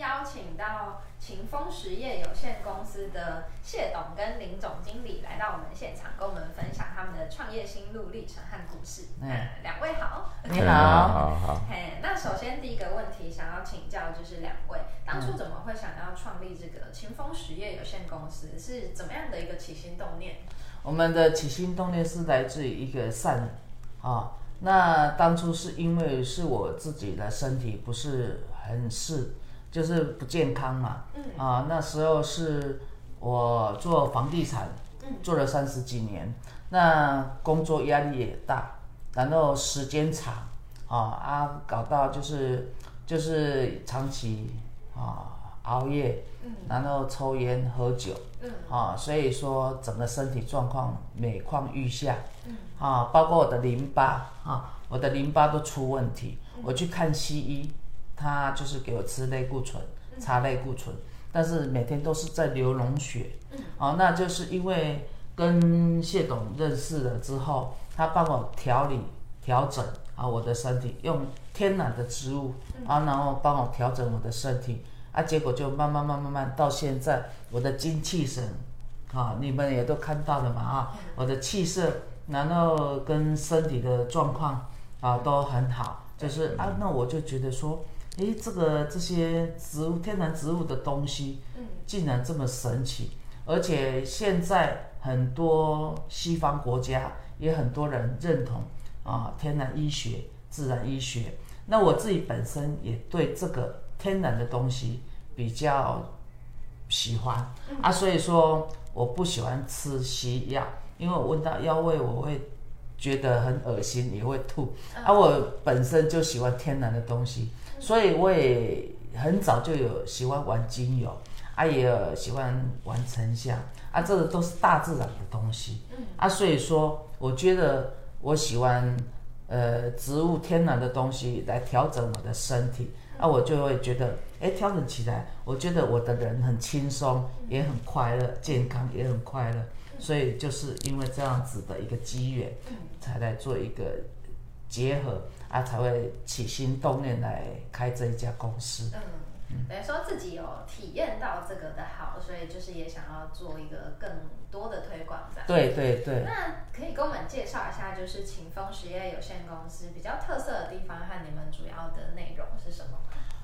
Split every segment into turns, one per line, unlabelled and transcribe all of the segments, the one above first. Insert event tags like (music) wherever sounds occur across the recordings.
邀请到秦风实业有限公司的谢董跟林总经理来到我们现场，跟我们分享他们的创业心路历程和故事。嗯，两位好，
你好，好好。
嘿，那首先第一个问题想要请教，就是两位当初怎么会想要创立这个秦风实业有限公司？是怎么样的一个起心动念？
我们的起心动念是来自于一个善啊。那当初是因为是我自己的身体不是很适，就是不健康嘛。嗯。啊，那时候是我做房地产，做了三十几年，那工作压力也大，然后时间长，啊啊，搞到就是就是长期啊熬夜，然后抽烟喝酒，啊，所以说整个身体状况每况愈下。啊，包括我的淋巴啊，我的淋巴都出问题。我去看西医，他就是给我吃类固醇，擦类固醇，但是每天都是在流脓血。哦，那就是因为跟谢董认识了之后，他帮我调理调整啊我的身体，用天然的植物啊，然后帮我调整我的身体。啊，结果就慢慢慢慢慢到现在，我的精气神啊，你们也都看到了嘛啊，我的气色。然后跟身体的状况啊都很好，就是啊，那我就觉得说，诶，这个这些植物天然植物的东西，竟然这么神奇，而且现在很多西方国家也很多人认同啊天然医学、自然医学。那我自己本身也对这个天然的东西比较喜欢啊，所以说我不喜欢吃西药。因为我闻到药味，我会觉得很恶心，也会吐。啊，我本身就喜欢天然的东西，所以我也很早就有喜欢玩精油，啊，也有喜欢玩沉香，啊，这个都是大自然的东西。啊，所以说，我觉得我喜欢呃植物天然的东西来调整我的身体，啊，我就会觉得，哎，调整起来，我觉得我的人很轻松，也很快乐，健康也很快乐。所以就是因为这样子的一个机缘，才来做一个结合啊，才会起心动念来开这一家公司。
嗯，等于说自己有体验到这个的好，所以就是也想要做一个更多的推广，的。
对对对。
那可以跟我们介绍一下，就是秦风实业有限公司比较特色的地方和你们主要的内容是什么？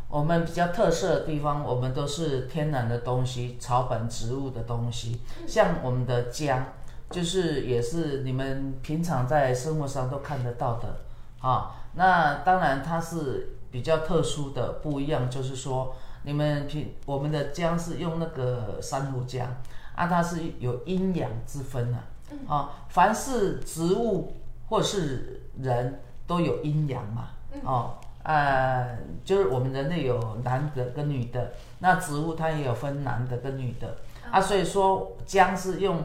我们比较特色的地方，我们都是天然的东西，草本植物的东西。像我们的姜，就是也是你们平常在生活上都看得到的啊。那当然它是比较特殊的，不一样，就是说你们平我们的姜是用那个珊瑚姜啊，它是有阴阳之分的啊。凡是植物或是人都有阴阳嘛，哦。呃，就是我们人类有男的跟女的，那植物它也有分男的跟女的啊，所以说姜是用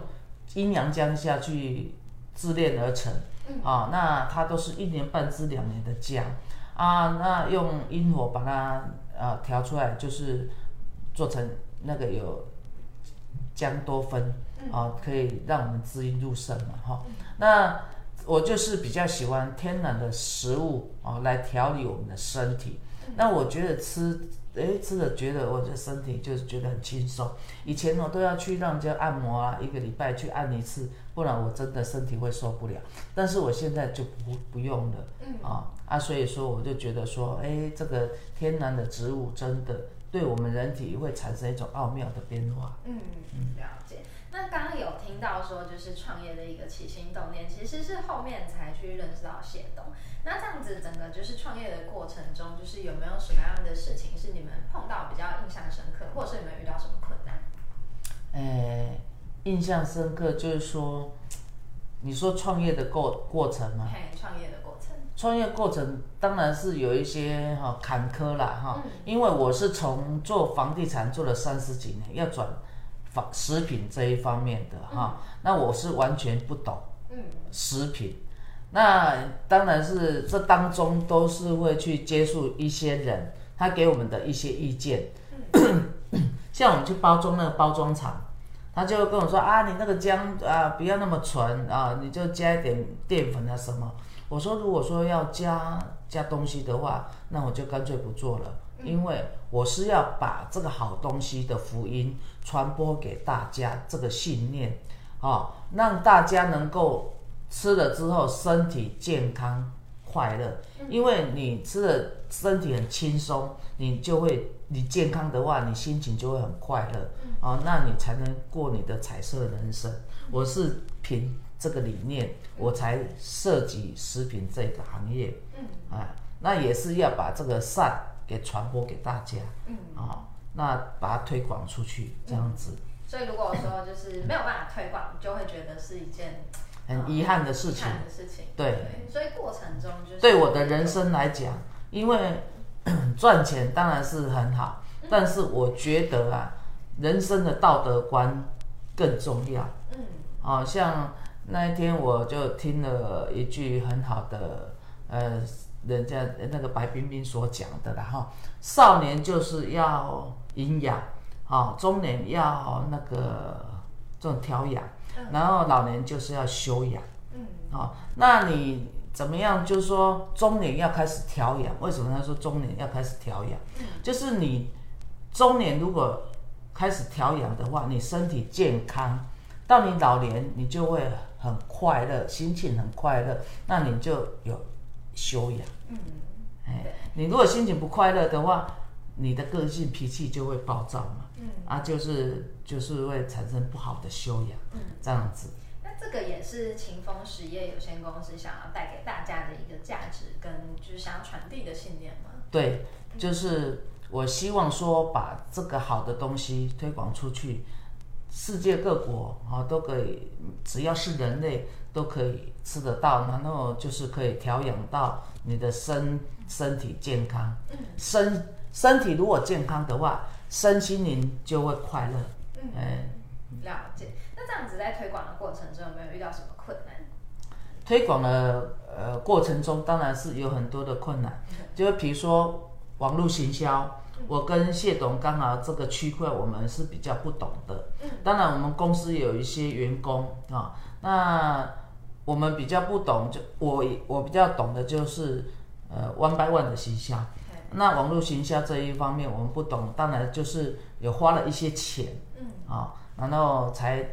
阴阳姜下去自炼而成啊，那它都是一年半至两年的姜啊，那用阴火把它呃调出来，就是做成那个有姜多酚啊，可以让我们滋阴入肾嘛哈，那。我就是比较喜欢天然的食物啊，来调理我们的身体。那我觉得吃，哎，吃了觉得我的身体就是觉得很轻松。以前我都要去让人家按摩啊，一个礼拜去按一次，不然我真的身体会受不了。但是我现在就不不用了，啊啊，所以说我就觉得说，哎，这个天然的植物真的对我们人体会产生一种奥妙的变化。
嗯嗯，了解。那刚刚有听到说，就是创业的一个起心动念，其实是后面才去认识到谢东。那这样子，整个就是创业的过程中，就是有没有什么样的事情是你们碰到比较印象深刻，或者是你们遇到什么困难？
呃，印象深刻就是说，你说创业的过过程吗？
嘿，创业的过程。
创业过程当然是有一些哈坎坷啦哈，因为我是从做房地产做了三十几年，要转。食品这一方面的哈，那我是完全不懂，嗯。食品，那当然是这当中都是会去接触一些人，他给我们的一些意见，(coughs) 像我们去包装那个包装厂，他就跟我说啊，你那个姜啊不要那么纯啊，你就加一点淀粉啊什么。我说如果说要加加东西的话，那我就干脆不做了因为我是要把这个好东西的福音传播给大家，这个信念，啊，让大家能够吃了之后身体健康快乐。因为你吃了身体很轻松，你就会你健康的话，你心情就会很快乐，啊，那你才能过你的彩色人生。我是凭这个理念，我才涉及食品这个行业，啊，那也是要把这个善。给传播给大家，嗯啊、哦，那把它推广出去，这样子。
所以如果说就是没有办法推广，就会觉得是一件
很遗憾的事情。
遗憾的事情，
对。
对，所以过程中就是
对我的人生来讲，因为 (clears throat) 赚钱当然是很好，但是我觉得啊，人生的道德观更重要。嗯，啊，像那一天我就听了一句很好的，呃。人家那个白冰冰所讲的啦哈，少年就是要营养，哈，中年要那个这种调养，然后老年就是要修养，嗯，好，那你怎么样？就是说中年要开始调养，为什么他说中年要开始调养？就是你中年如果开始调养的话，你身体健康，到你老年你就会很快乐，心情很快乐，那你就有。修养，嗯，哎，你如果心情不快乐的话，你的个性脾气就会暴躁嘛，嗯，啊，就是就是会产生不好的修养，嗯，这样子。
那这个也是秦风实业有限公司想要带给大家的一个价值，跟就是想要传递的信念吗？
对，就是我希望说把这个好的东西推广出去，世界各国啊都可以，只要是人类。都可以吃得到，然后就是可以调养到你的身身体健康。嗯，身身体如果健康的话，身心灵就会快乐。嗯，哎，
了解。那这样子在推广的过程中有没有遇到什么困难？
推广的呃过程中当然是有很多的困难，嗯、就比如说网络行销，嗯、我跟谢董刚好这个区块我们是比较不懂的。嗯，当然我们公司有一些员工啊，那。我们比较不懂，就我我比较懂的就是，呃，one by one 的行销。那网络行销这一方面我们不懂，当然就是有花了一些钱，嗯，啊，然后才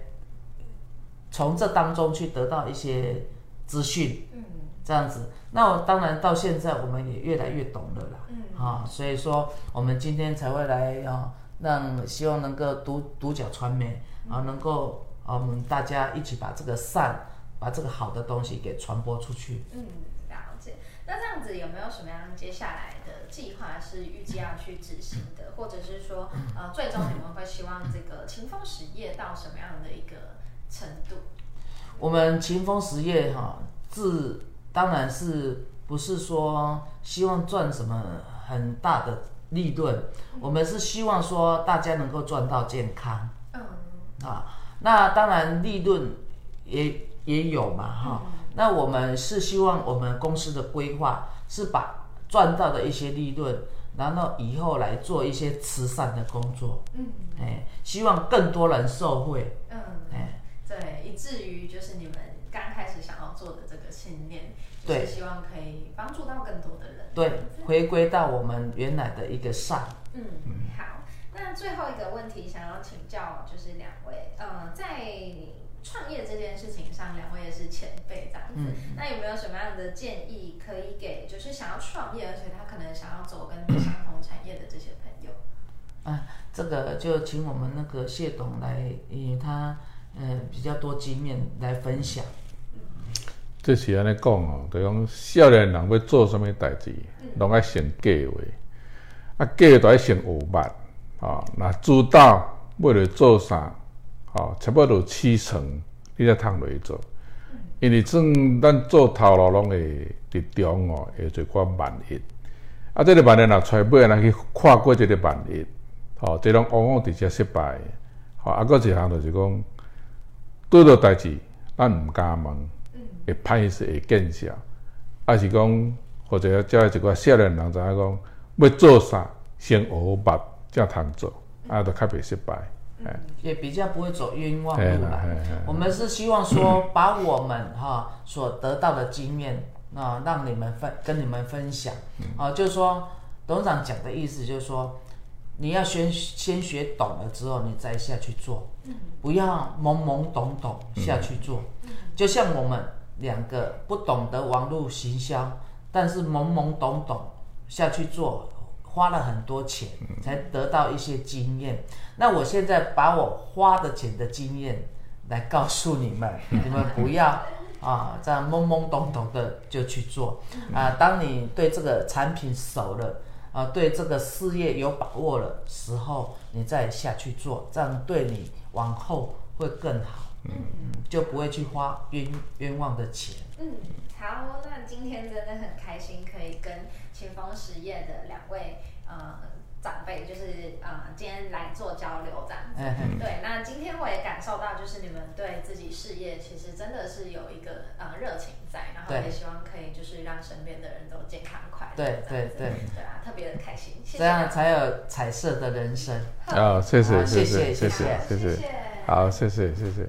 从这当中去得到一些资讯，嗯，这样子。那我当然到现在我们也越来越懂了啦，嗯，啊，所以说我们今天才会来啊，让希望能够独独角传媒啊，能够啊我们大家一起把这个善。把这个好的东西给传播出去。
嗯，了解。那这样子有没有什么样接下来的计划是预计要去执行的，或者是说，呃，最终你们会希望这个勤风实业到什么样的一个程度？
我们勤风实业哈，自当然是不是说希望赚什么很大的利润，嗯、我们是希望说大家能够赚到健康。嗯。啊，那当然利润也。也有嘛哈，嗯、那我们是希望我们公司的规划是把赚到的一些利润，然后以后来做一些慈善的工作，嗯，哎，希望更多人受惠，嗯，
哎，对，以至于就是你们刚开始想要做的这个信念，对，就是希望可以帮助到更多的人，
对，回归到我们原来的一个善，
嗯，好，那最后一个问题想要请教就是两位，呃，在。创业这件事情上，两位也是前辈这样子。嗯、那有没有什么样的建议可以给，就是想要创业，而且他可能想要走跟相同产业的这些朋友？
啊，这个就请我们那个谢董来，因为他呃比较多经验来分享。
这是安尼讲哦，就讲少年人要做什么代志，拢爱先计划，啊计划都爱先学捌，啊，那知道为了做啥。哦，差不多七成，你才通落去做，因为算咱做头路拢会伫中哦，会做寡万一。啊，这个万一若揣尾，若去跨过这个万一，哦，即种往往直接失败。好、哦，啊，搁一项就是讲，拄到代志，咱毋敢问，会歹势会见笑，啊是讲或者叫一个少年人知影讲，要做啥先学捌，才通做，啊，就较袂失败。
也比较不会走冤枉路了。我们是希望说，把我们哈所得到的经验啊，让你们分跟你们分享。啊，就是说，董事长讲的意思就是说，你要先先学懂了之后，你再下去做，不要懵懵懂懂下去做。就像我们两个不懂得网络行销，但是懵懵懂懂下去做，花了很多钱才得到一些经验。那我现在把我花的钱的经验来告诉你们，(laughs) 你们不要。啊，这样懵懵懂懂的就去做啊！当你对这个产品熟了，啊，对这个事业有把握了时候，你再下去做，这样对你往后会更好，嗯嗯，就不会去花冤冤枉的钱。
嗯，好，那今天真的很开心，可以跟清风实业的两位，呃。长辈就是啊、呃，今天来做交流这样子。嗯、对，那今天我也感受到，就是你们对自己事业其实真的是有一个呃热情在，然后也希望可以就是让身边的人都健康快乐。
对对对，
对啊，特别的开心。谢谢。
这样才有彩色的人生。
好，谢谢谢谢谢谢谢谢，
谢谢。
好，谢谢谢谢。